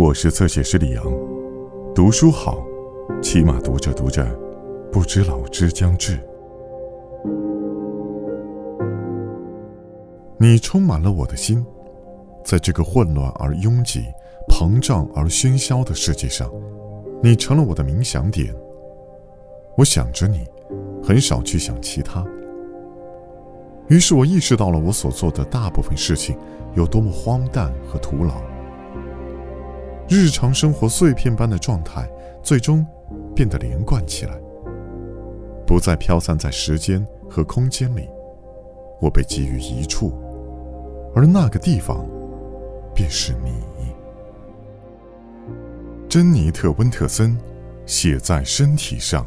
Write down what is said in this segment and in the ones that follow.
我是侧写师李阳，读书好，起码读着读着，不知老之将至。你充满了我的心，在这个混乱而拥挤、膨胀而喧嚣的世界上，你成了我的冥想点。我想着你，很少去想其他。于是我意识到了我所做的大部分事情有多么荒诞和徒劳。日常生活碎片般的状态，最终变得连贯起来，不再飘散在时间和空间里。我被集于一处，而那个地方，便是你。珍妮特·温特森，写在身体上。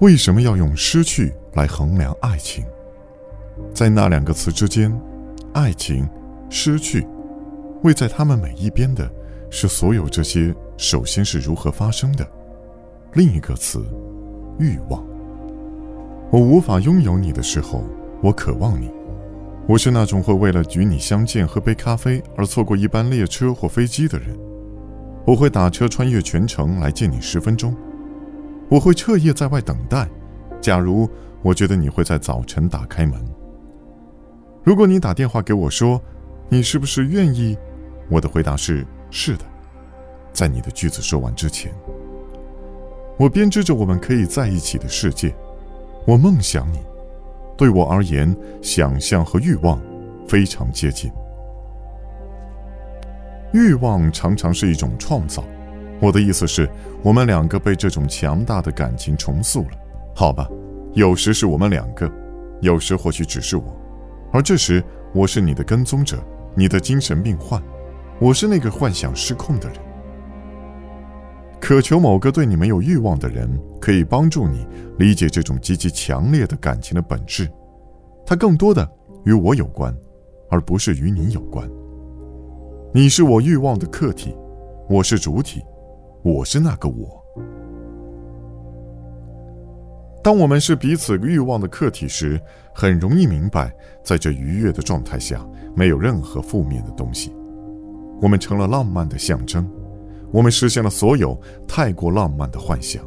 为什么要用失去？来衡量爱情，在那两个词之间，爱情、失去，位在他们每一边的，是所有这些首先是如何发生的。另一个词，欲望。我无法拥有你的时候，我渴望你。我是那种会为了与你相见、喝杯咖啡而错过一班列车或飞机的人。我会打车穿越全城来见你十分钟。我会彻夜在外等待。假如。我觉得你会在早晨打开门。如果你打电话给我说，你是不是愿意？我的回答是是的。在你的句子说完之前，我编织着我们可以在一起的世界。我梦想你。对我而言，想象和欲望非常接近。欲望常常是一种创造。我的意思是，我们两个被这种强大的感情重塑了。好吧。有时是我们两个，有时或许只是我，而这时我是你的跟踪者，你的精神病患，我是那个幻想失控的人。渴求某个对你没有欲望的人，可以帮助你理解这种极其强烈的感情的本质，它更多的与我有关，而不是与你有关。你是我欲望的客体，我是主体，我是那个我。当我们是彼此欲望的客体时，很容易明白，在这愉悦的状态下，没有任何负面的东西。我们成了浪漫的象征，我们实现了所有太过浪漫的幻想，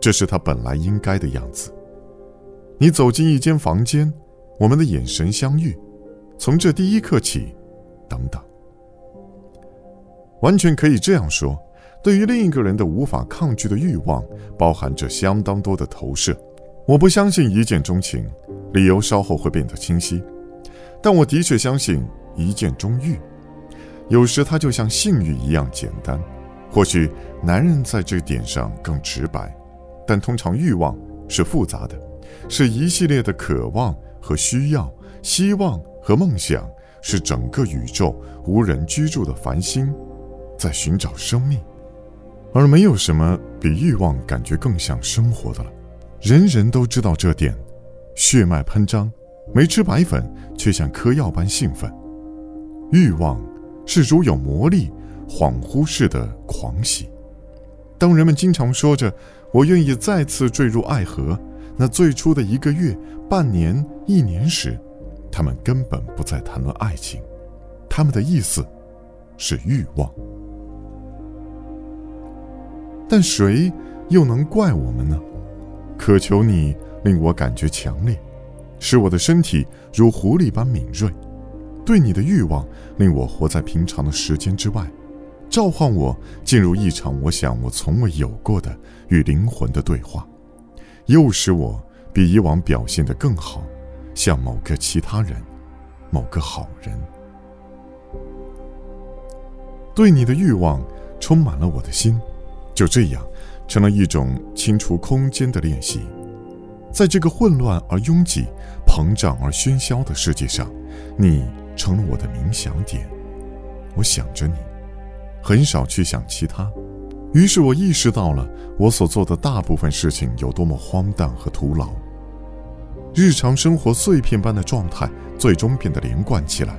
这是它本来应该的样子。你走进一间房间，我们的眼神相遇，从这第一刻起，等等，完全可以这样说。对于另一个人的无法抗拒的欲望，包含着相当多的投射。我不相信一见钟情，理由稍后会变得清晰。但我的确相信一见钟欲。有时它就像性欲一样简单。或许男人在这点上更直白，但通常欲望是复杂的，是一系列的渴望和需要、希望和梦想，是整个宇宙无人居住的繁星，在寻找生命。而没有什么比欲望感觉更像生活的了，人人都知道这点，血脉喷张，没吃白粉却像嗑药般兴奋。欲望是如有魔力、恍惚似的狂喜。当人们经常说着“我愿意再次坠入爱河”，那最初的一个月、半年、一年时，他们根本不再谈论爱情，他们的意思是欲望。但谁又能怪我们呢？渴求你令我感觉强烈，使我的身体如狐狸般敏锐；对你的欲望令我活在平常的时间之外，召唤我进入一场我想我从未有过的与灵魂的对话，又使我比以往表现得更好，像某个其他人，某个好人。对你的欲望充满了我的心。就这样，成了一种清除空间的练习。在这个混乱而拥挤、膨胀而喧嚣的世界上，你成了我的冥想点。我想着你，很少去想其他。于是我意识到了我所做的大部分事情有多么荒诞和徒劳。日常生活碎片般的状态，最终变得连贯起来，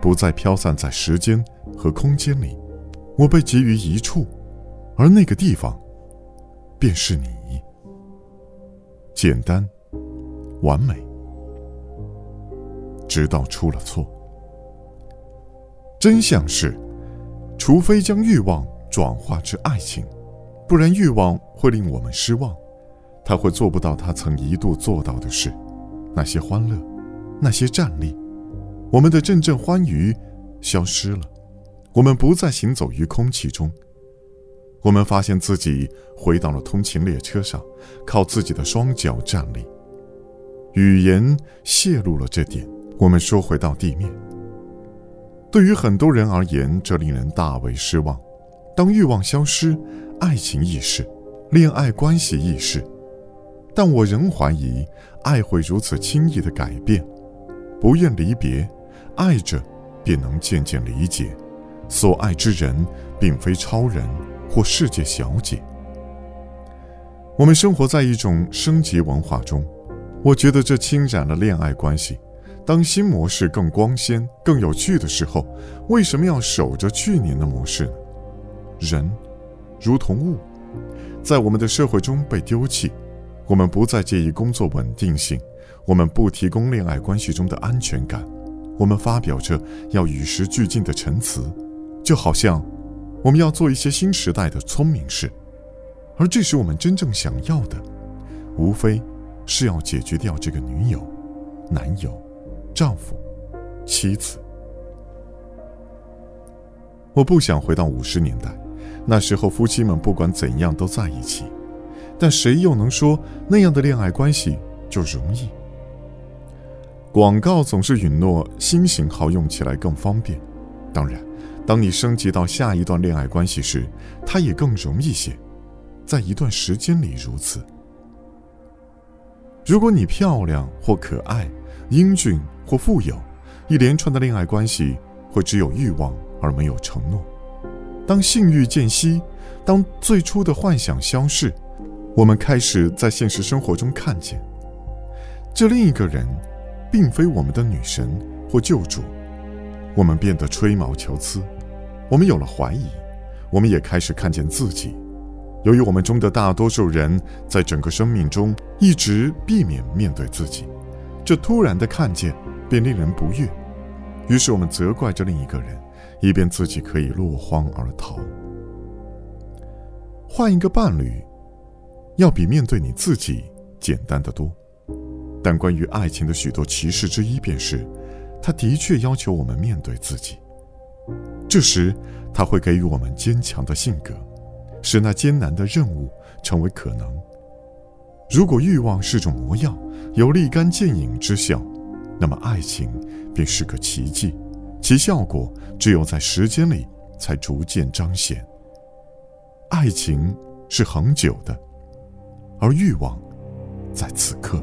不再飘散在时间和空间里。我被集于一处。而那个地方，便是你。简单，完美，直到出了错。真相是，除非将欲望转化至爱情，不然欲望会令我们失望，他会做不到他曾一度做到的事。那些欢乐，那些站立，我们的阵阵欢愉消失了，我们不再行走于空气中。我们发现自己回到了通勤列车上，靠自己的双脚站立。语言泄露了这点，我们说回到地面。对于很多人而言，这令人大为失望。当欲望消失，爱情亦逝，恋爱关系亦逝，但我仍怀疑爱会如此轻易的改变。不愿离别，爱着便能渐渐理解，所爱之人并非超人。或世界小姐，我们生活在一种升级文化中，我觉得这侵染了恋爱关系。当新模式更光鲜、更有趣的时候，为什么要守着去年的模式呢？人，如同物，在我们的社会中被丢弃。我们不再介意工作稳定性，我们不提供恋爱关系中的安全感，我们发表着要与时俱进的陈词，就好像。我们要做一些新时代的聪明事，而这时我们真正想要的，无非是要解决掉这个女友、男友、丈夫、妻子。我不想回到五十年代，那时候夫妻们不管怎样都在一起，但谁又能说那样的恋爱关系就容易？广告总是允诺新型号用起来更方便，当然。当你升级到下一段恋爱关系时，它也更容易些，在一段时间里如此。如果你漂亮或可爱、英俊或富有，一连串的恋爱关系会只有欲望而没有承诺。当性欲渐息，当最初的幻想消逝，我们开始在现实生活中看见，这另一个人，并非我们的女神或救主。我们变得吹毛求疵。我们有了怀疑，我们也开始看见自己。由于我们中的大多数人在整个生命中一直避免面对自己，这突然的看见便令人不悦。于是我们责怪着另一个人，以便自己可以落荒而逃。换一个伴侣，要比面对你自己简单的多。但关于爱情的许多歧视之一，便是，他的确要求我们面对自己。这时，他会给予我们坚强的性格，使那艰难的任务成为可能。如果欲望是种魔药，有立竿见影之效，那么爱情便是个奇迹，其效果只有在时间里才逐渐彰显。爱情是恒久的，而欲望在此刻。